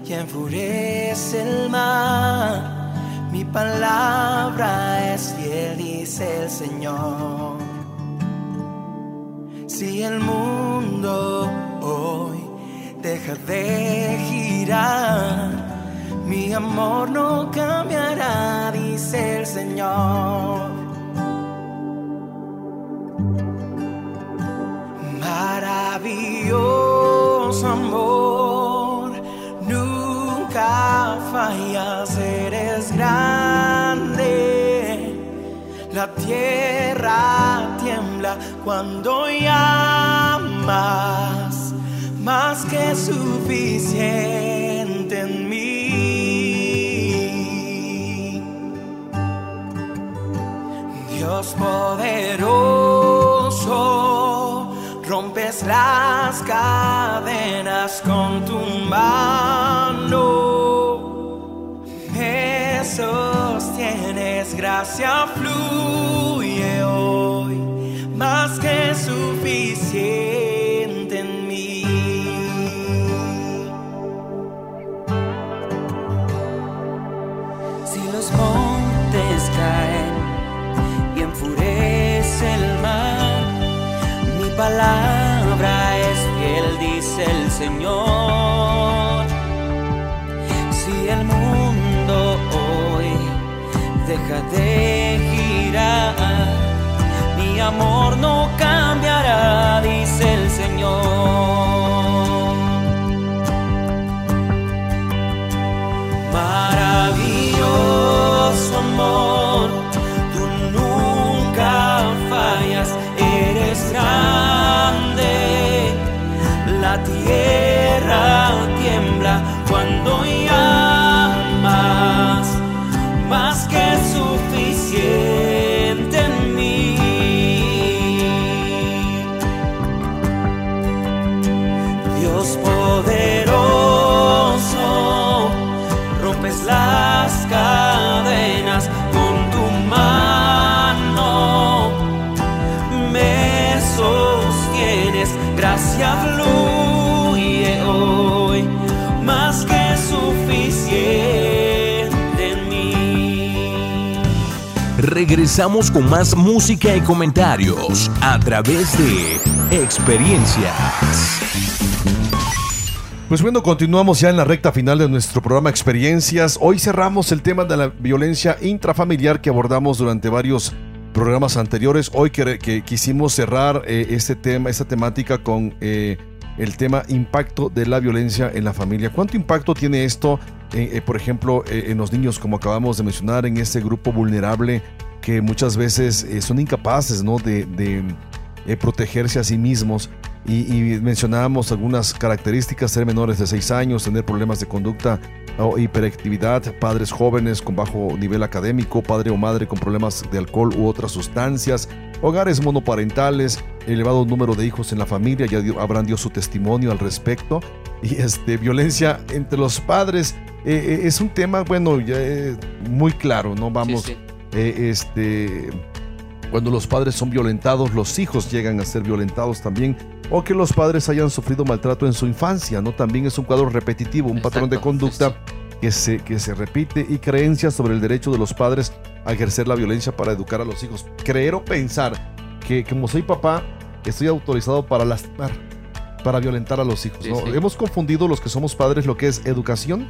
y enfurece el mar. Mi palabra es fiel, dice el Señor. Si el mundo hoy deja de girar, mi amor no cambiará, dice el Señor. Maravilloso amor fallas, eres grande. La tierra tiembla cuando llamas, más que suficiente en mí. Dios poderoso las cadenas con tu mano. Me sostienes, gracia fluye hoy, más que suficiente en mí. Si los montes caen y enfurece el mar, mi palabra Si el mundo hoy deja de girar, mi amor no Regresamos con más música y comentarios a través de Experiencias. Pues bueno, continuamos ya en la recta final de nuestro programa Experiencias. Hoy cerramos el tema de la violencia intrafamiliar que abordamos durante varios programas anteriores. Hoy que, quisimos cerrar eh, este tema, esta temática con eh, el tema impacto de la violencia en la familia. ¿Cuánto impacto tiene esto, eh, por ejemplo, en los niños, como acabamos de mencionar, en este grupo vulnerable que muchas veces eh, son incapaces ¿no? de, de, eh, protegerse a sí mismos? Y, y mencionábamos algunas características, ser menores de 6 años, tener problemas de conducta o hiperactividad, padres jóvenes con bajo nivel académico, padre o madre con problemas de alcohol u otras sustancias, hogares monoparentales, elevado número de hijos en la familia, ya dio, Abraham dio su testimonio al respecto, y este, violencia entre los padres, eh, eh, es un tema, bueno, ya eh, muy claro, ¿no? Vamos, Sí, sí. Eh, este, cuando los padres son violentados, los hijos llegan a ser violentados también, o que los padres hayan sufrido maltrato en su infancia, ¿no? También es un cuadro repetitivo, un patrón de conducta sí, que se, que se repite y creencias sobre el derecho de los padres a ejercer la violencia para educar a los hijos. Creer o pensar que como soy papá, estoy autorizado para lastimar, para violentar a los hijos. Sí, ¿no? sí. Hemos confundido los que somos padres lo que es educación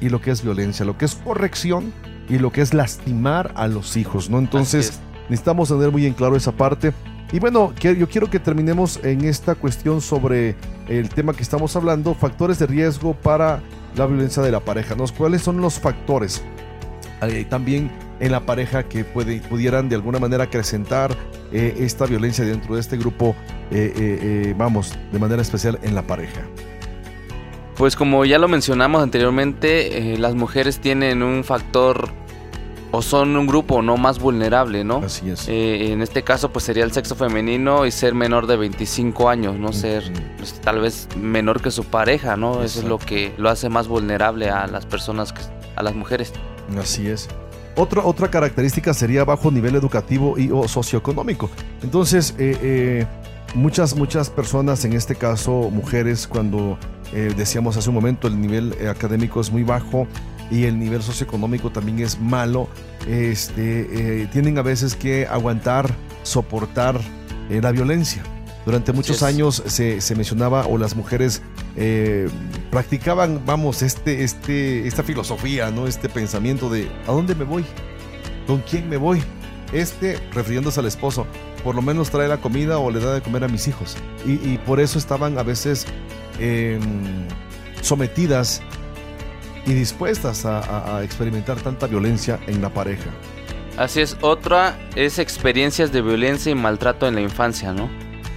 y lo que es violencia, lo que es corrección y lo que es lastimar a los hijos, ¿no? Entonces necesitamos tener muy en claro esa parte. Y bueno, yo quiero que terminemos en esta cuestión sobre el tema que estamos hablando, factores de riesgo para la violencia de la pareja. ¿no? ¿Cuáles son los factores eh, también en la pareja que puede, pudieran de alguna manera acrecentar eh, esta violencia dentro de este grupo, eh, vamos, de manera especial en la pareja? Pues como ya lo mencionamos anteriormente, las mujeres tienen un factor o son un grupo no más vulnerable, ¿no? Así es. Eh, en este caso pues sería el sexo femenino y ser menor de 25 años, no ser pues, tal vez menor que su pareja, ¿no? Eso es lo que lo hace más vulnerable a las personas, que, a las mujeres. Así es. Otra, otra característica sería bajo nivel educativo y o socioeconómico. Entonces, eh, eh, muchas, muchas personas, en este caso mujeres, cuando eh, decíamos hace un momento, el nivel eh, académico es muy bajo y el nivel socioeconómico también es malo, este, eh, tienen a veces que aguantar, soportar eh, la violencia. Durante muchos es. años se, se mencionaba o las mujeres eh, practicaban, vamos, este, este, esta filosofía, ¿no? Este pensamiento de ¿a dónde me voy? ¿Con quién me voy? Este, refiriéndose al esposo, por lo menos trae la comida o le da de comer a mis hijos. Y, y por eso estaban a veces eh, sometidas y dispuestas a, a- a experimentar tanta violencia en la pareja. Así es, otra es experiencias de violencia y maltrato en la infancia, ¿no?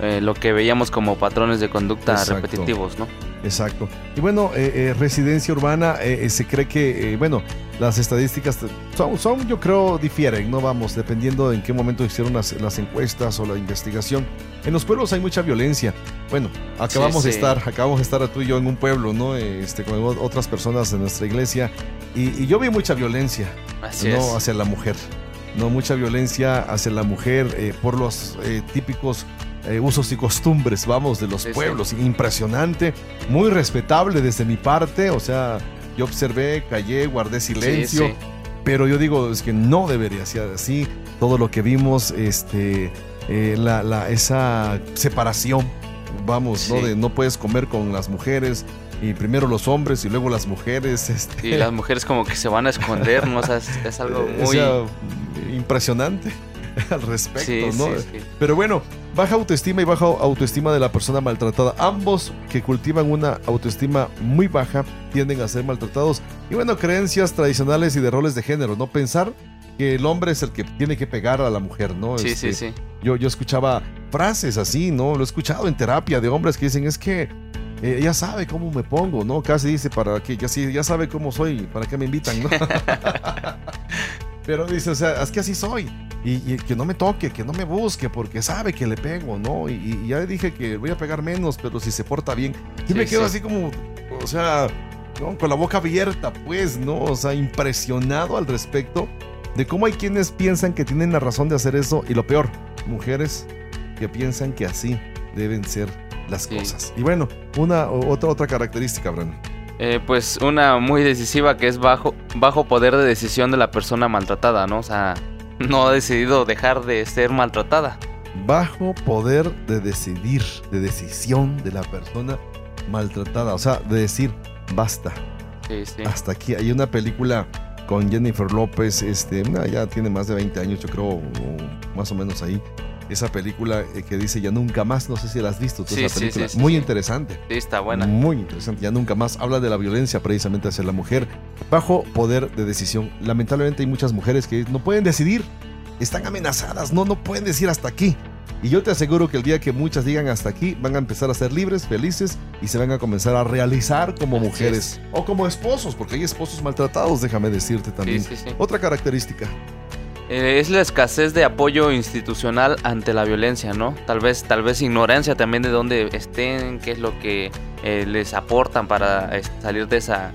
Eh, lo que veíamos como patrones de conducta Exacto. repetitivos, ¿no? Exacto. Y bueno, eh, eh, residencia urbana, se cree que, bueno, las estadísticas son, son, yo creo, difieren, ¿no? Vamos, dependiendo en qué momento hicieron las, las encuestas o la investigación. En los pueblos hay mucha violencia. Bueno, acabamos de estar, acabamos de estar tú y yo en un pueblo, ¿no? Este, con otras personas de nuestra iglesia. Y, yo vi mucha violencia, ¿no? Hacia la mujer. No, mucha violencia hacia la mujer eh, por los eh, típicos eh, usos y costumbres, vamos, de los pueblos. Impresionante, muy respetable desde mi parte, o sea, yo observé, callé, guardé silencio, pero yo digo, es que no debería ser así. Todo lo que vimos, este, eh, la, esa separación, vamos, ¿no? De no puedes comer con las mujeres, y primero los hombres y luego las mujeres. Este... Y las mujeres como que se van a esconder, ¿no? O sea, es, algo muy... impresionante al respecto, ¿no? Pero bueno, baja autoestima y baja autoestima de la persona maltratada. Ambos que cultivan una autoestima muy baja tienden a ser maltratados. Y bueno, creencias tradicionales y de roles de género, ¿no? Pensar que el hombre es el que tiene que pegar a la mujer, ¿no? Sí, sí, este, sí. Yo, yo escuchaba frases así, ¿no? Lo he escuchado en terapia de hombres que dicen, es que eh, ya sabe cómo me pongo, ¿no? Casi dice, para que ya, ya sabe cómo soy, para qué me invitan, ¿no? Pero dice, o sea, es que así soy. Y, que no me toque, que no me busque, porque sabe que le pego, ¿no? Y, ya le dije que voy a pegar menos, pero si se porta bien. Y me quedo así como, o sea, con la boca abierta, pues, ¿no? O sea, impresionado al respecto de cómo hay quienes piensan que tienen la razón de hacer eso. Y lo peor, mujeres que piensan que así deben ser las cosas. Y bueno, una otra, otra característica, Brandon. Eh, pues una muy decisiva que es bajo, bajo poder de decisión de la persona maltratada, ¿no? O sea, no ha decidido dejar de ser maltratada. Bajo poder de decidir, de decisión de la persona maltratada. O sea, de decir, basta. Sí, sí. Hasta aquí. Hay una película con Jennifer López, este, ya tiene más de 20 años, yo creo, más o menos ahí esa película eh, que dice Ya Nunca Más, no sé si la has visto, tú esa película. muy interesante. Sí, está buena. Muy interesante, Ya Nunca Más. Habla de la violencia precisamente hacia la mujer bajo poder de decisión. Lamentablemente hay muchas mujeres que no pueden decidir, están amenazadas, no, no pueden decir hasta aquí. Y yo te aseguro que el día que muchas digan hasta aquí, van a empezar a ser libres, felices y se van a comenzar a realizar como mujeres o como esposos, porque hay esposos maltratados, déjame decirte también. Otra característica. Eh, es la escasez de apoyo institucional ante la violencia, ¿no? Tal vez, tal vez ignorancia también de dónde estén, qué es lo que eh, les aportan para salir de esa,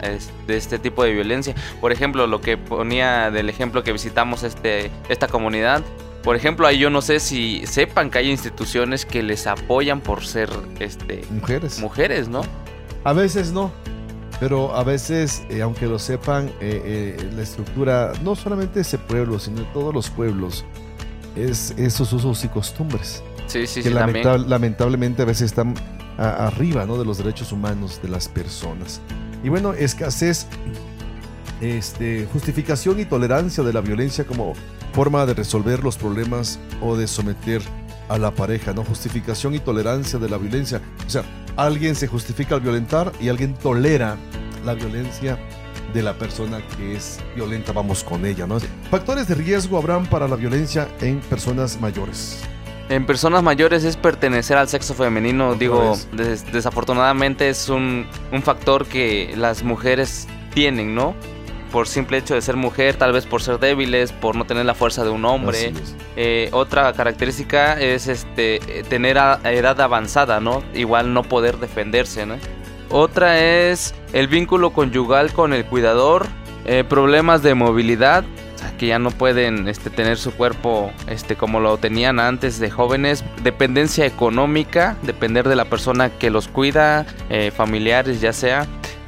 de este tipo de violencia. Por ejemplo, lo que ponía del ejemplo que visitamos este, esta comunidad. Por ejemplo, ahí yo no sé si sepan que hay instituciones que les apoyan por ser este, mujeres. Mujeres, ¿no? A veces no. Pero a veces, eh, aunque lo sepan, eh, eh, la estructura, no solamente ese pueblo, sino de todos los pueblos, es esos usos y costumbres. Sí, sí, que lamentablemente a veces están arriba ¿no? de los derechos humanos de las personas. Y bueno, escasez, este, justificación y tolerancia de la violencia como forma de resolver los problemas o de someter a la pareja, ¿no? Justificación y tolerancia de la violencia. O sea, alguien se justifica al violentar y alguien tolera la violencia de la persona que es violenta, vamos con ella, ¿no? Factores de riesgo habrán para la violencia en personas mayores. En personas mayores es pertenecer al sexo femenino, digo, desafortunadamente es un, un factor que las mujeres tienen, ¿no? Por simple hecho de ser mujer, tal vez por ser débiles, por no tener la fuerza de un hombre. Eh, otra característica es este tener edad avanzada, ¿no? Igual no poder defenderse, ¿no? Otra es el vínculo conyugal con el cuidador, eh, problemas de movilidad, que ya no pueden este, tener su cuerpo este, como lo tenían antes de jóvenes, dependencia económica, depender de la persona que los cuida, eh, familiares ya sea,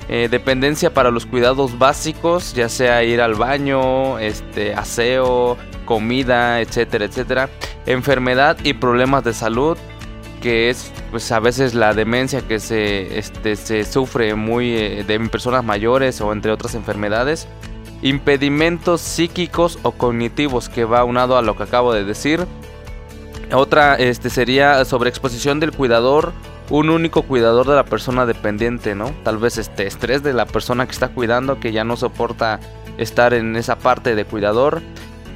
eh, dependencia para los cuidados básicos, ya sea ir al baño, este, aseo, comida, etcétera, etcétera. Enfermedad y problemas de salud, que es pues a veces la demencia que se, este, se sufre muy eh, de personas mayores o entre otras enfermedades. Impedimentos psíquicos o cognitivos que va unado a lo que acabo de decir. Otra este, sería sobreexposición del cuidador un único cuidador de la persona dependiente, ¿no? Tal vez este estrés de la persona que está cuidando que ya no soporta estar en esa parte de cuidador.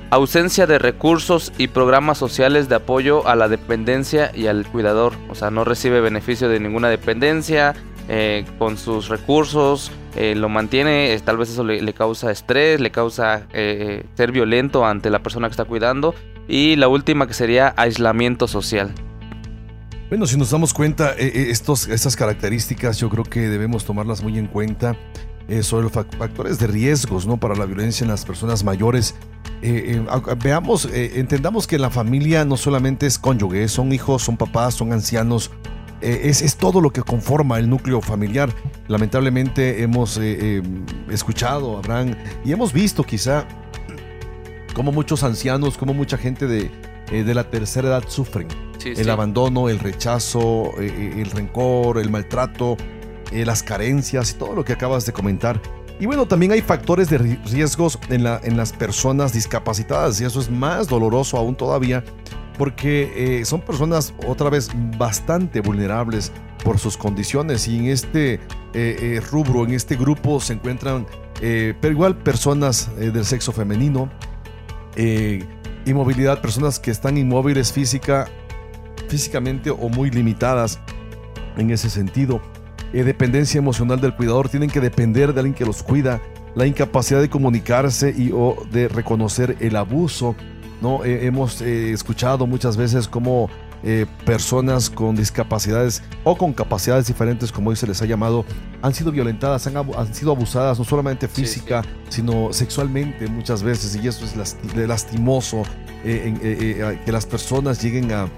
Ausencia de recursos y programas sociales de apoyo a la dependencia y al cuidador. O sea, no recibe beneficio de ninguna dependencia. eh, con sus recursos, eh, lo mantiene, tal vez eso le, causa estrés, le causa ser violento ante la persona que está cuidando. Y la última que sería aislamiento social. Bueno, si nos damos cuenta, estos, estas características yo creo que debemos tomarlas muy en cuenta sobre los factores de riesgos ¿no? para la violencia en las personas mayores. veamos, entendamos que la familia no solamente es cónyuge, son hijos, son papás, son ancianos, eh, es, todo lo que conforma el núcleo familiar. Lamentablemente hemos eh, eh, escuchado, Abraham, y hemos visto quizá cómo muchos ancianos, cómo mucha gente de, la tercera edad sufren. El abandono, el rechazo, el rencor, el maltrato, las carencias y todo lo que acabas de comentar. Y bueno, también hay factores de riesgos en, la, en las personas discapacitadas y eso es más doloroso aún todavía porque eh, son personas otra vez bastante vulnerables por sus condiciones y en este eh, eh, rubro, en este grupo se encuentran, pero igual personas del sexo femenino, inmovilidad, personas que están inmóviles física, físicamente o muy limitadas en ese sentido, dependencia emocional del cuidador, tienen que depender de alguien que los cuida, la incapacidad de comunicarse y o de reconocer el abuso ¿no? hemos eh, escuchado muchas veces cómo eh, personas con discapacidades o con capacidades diferentes, como hoy se les ha llamado, han sido violentadas, han, sido abusadas, no solamente física, sino sexualmente muchas veces, y eso es lastimoso, eh, que las personas lleguen a,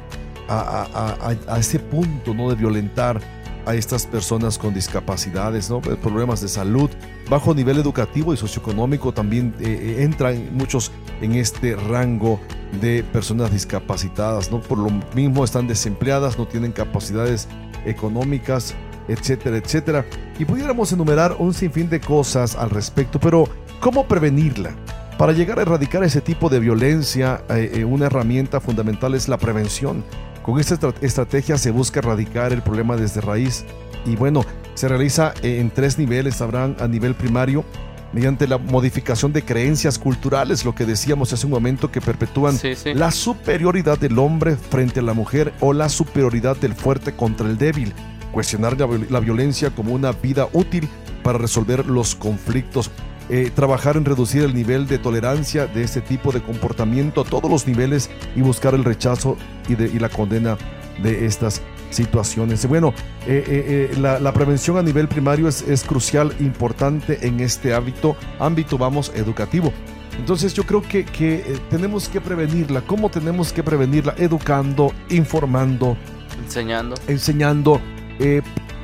a, ese punto ¿no? de violentar a estas personas con discapacidades, ¿no? problemas de salud, bajo nivel educativo y socioeconómico también eh, eh, entran muchos en este rango de personas discapacitadas, ¿no? Por lo mismo están desempleadas, no tienen capacidades económicas, etcétera, etcétera. Y pudiéramos enumerar un sinfín de cosas al respecto, pero ¿cómo prevenirla? Para llegar a erradicar ese tipo de violencia, eh, una herramienta fundamental es la prevención. Con esta estrategia se busca erradicar el problema desde raíz y bueno, se realiza en tres niveles, habrán a nivel primario mediante la modificación de creencias culturales, lo que decíamos hace un momento, que perpetúan la superioridad del hombre frente a la mujer o la superioridad del fuerte contra el débil, cuestionar la violencia como una vida útil para resolver los conflictos eh, trabajar en reducir el nivel de tolerancia de este tipo de comportamiento a todos los niveles y buscar el rechazo y, de, y la condena de estas situaciones. Bueno, eh, eh, la, prevención a nivel primario es, es, crucial, importante en este ámbito, ámbito, vamos, educativo. Entonces yo creo que, que tenemos que prevenirla. ¿Cómo tenemos que prevenirla? Educando, informando. Enseñando. Enseñando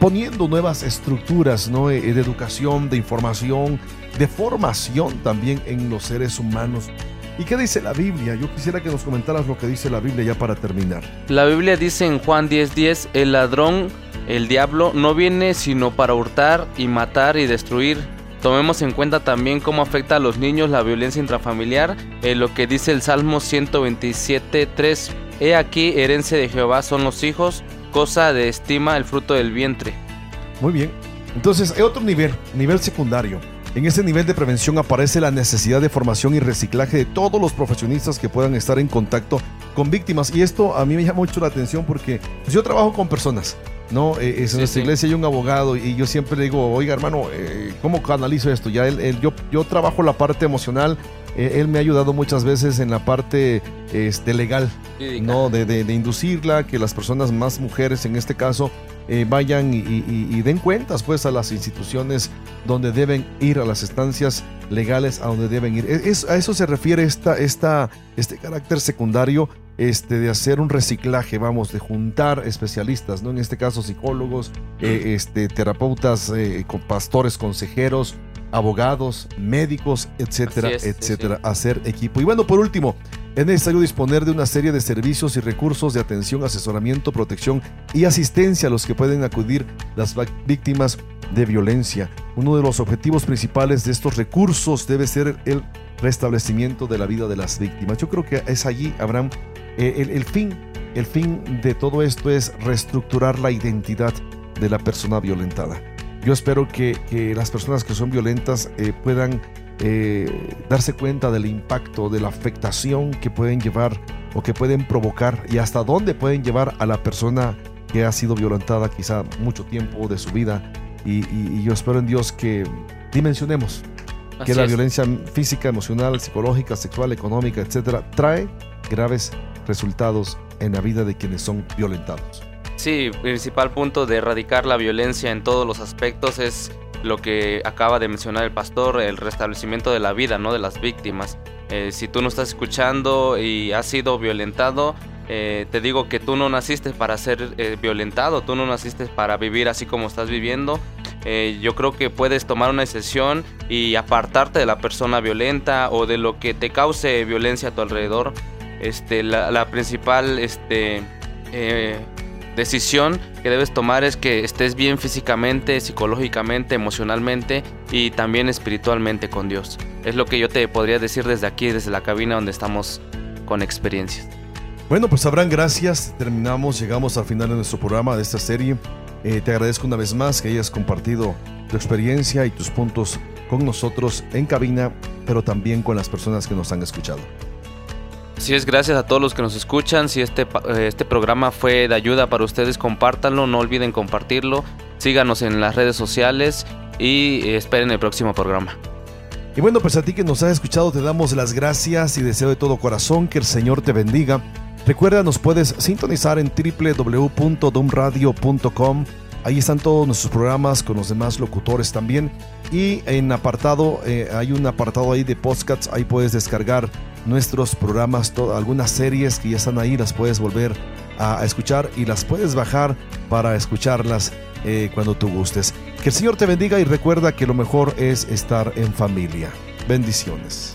poniendo nuevas estructuras ¿no? de educación, de información, de formación también en los seres humanos. ¿Y qué dice la Biblia? Yo quisiera que nos comentaras lo que dice la Biblia ya para terminar. La Biblia dice en Juan 10:10, el ladrón, el diablo, no viene sino para hurtar y matar y destruir. Tomemos en cuenta también cómo afecta a los niños la violencia intrafamiliar, en lo que dice el Salmo 127:3. He aquí, herencia de Jehová son los hijos, cosa de estima el fruto del vientre. Muy bien. Entonces, hay otro nivel, nivel secundario. En ese nivel de prevención aparece la necesidad de formación y reciclaje de todos los profesionistas que puedan estar en contacto con víctimas. Y esto a mí me llama mucho la atención porque pues, yo trabajo con personas. No, eh, en nuestra iglesia hay un abogado y yo siempre le digo, oiga hermano, eh, ¿cómo canalizo esto? Ya él, yo, yo trabajo la parte emocional, eh, él me ha ayudado muchas veces en la parte este, legal, ¿no? De, de, de, inducirla, que las personas más mujeres en este caso eh, vayan y, den cuentas pues a las instituciones donde deben ir, a las estancias legales a donde deben ir. E, a eso se refiere esta, esta, este carácter secundario este, de hacer un reciclaje, vamos, de juntar especialistas, ¿no? En este caso psicólogos, eh, este, terapeutas, eh, pastores, consejeros, abogados, médicos, etcétera, etcétera, hacer equipo. Y bueno, por último, es necesario disponer de una serie de servicios y recursos de atención, asesoramiento, protección y asistencia a los que pueden acudir las víctimas de violencia. Uno de los objetivos principales de estos recursos debe ser el restablecimiento de la vida de las víctimas. Yo creo que es allí, Abraham, eh, el, fin, el fin de todo esto es reestructurar la identidad de la persona violentada. Yo espero que, las personas que son violentas eh, puedan eh, darse cuenta del impacto, de la afectación que pueden llevar o que pueden provocar y hasta dónde pueden llevar a la persona que ha sido violentada quizá mucho tiempo de su vida y, yo espero en Dios que dimensionemos que la violencia física, emocional, psicológica, sexual, económica, etcétera, trae graves resultados en la vida de quienes son violentados. Sí, principal punto de erradicar la violencia en todos los aspectos es lo que acaba de mencionar el pastor, el restablecimiento de la vida, ¿no? De las víctimas. Eh, si tú no estás escuchando y has sido violentado, eh, te digo que tú no naciste para ser eh, violentado, tú no naciste para vivir así como estás viviendo. yo creo que puedes tomar una decisión y apartarte de la persona violenta o de lo que te cause violencia a tu alrededor. Este, la, la principal este, decisión que debes tomar es que estés bien físicamente, psicológicamente, emocionalmente y también espiritualmente con Dios. Es lo que yo te podría decir desde aquí, desde la cabina donde estamos con experiencias. Bueno, pues gracias. Terminamos, llegamos al final de nuestro programa, de esta serie. Eh, te agradezco una vez más que hayas compartido tu experiencia y tus puntos con nosotros en cabina, pero también con las personas que nos han escuchado. Así es, gracias a todos los que nos escuchan. Si este, eh, este programa fue de ayuda para ustedes, compártanlo, no olviden compartirlo. Síganos en las redes sociales y esperen el próximo programa. Y bueno, pues a ti que nos has escuchado te damos las gracias y deseo de todo corazón que el Señor te bendiga. Recuerda, nos puedes sintonizar en www.domradio.com. Ahí están todos nuestros programas con los demás locutores también. Y en apartado, eh, hay un apartado ahí de podcasts, ahí puedes descargar nuestros programas, algunas series que ya están ahí, las puedes volver a, escuchar y las puedes bajar para escucharlas eh, cuando tú gustes. Que el Señor te bendiga y recuerda que lo mejor es estar en familia. Bendiciones.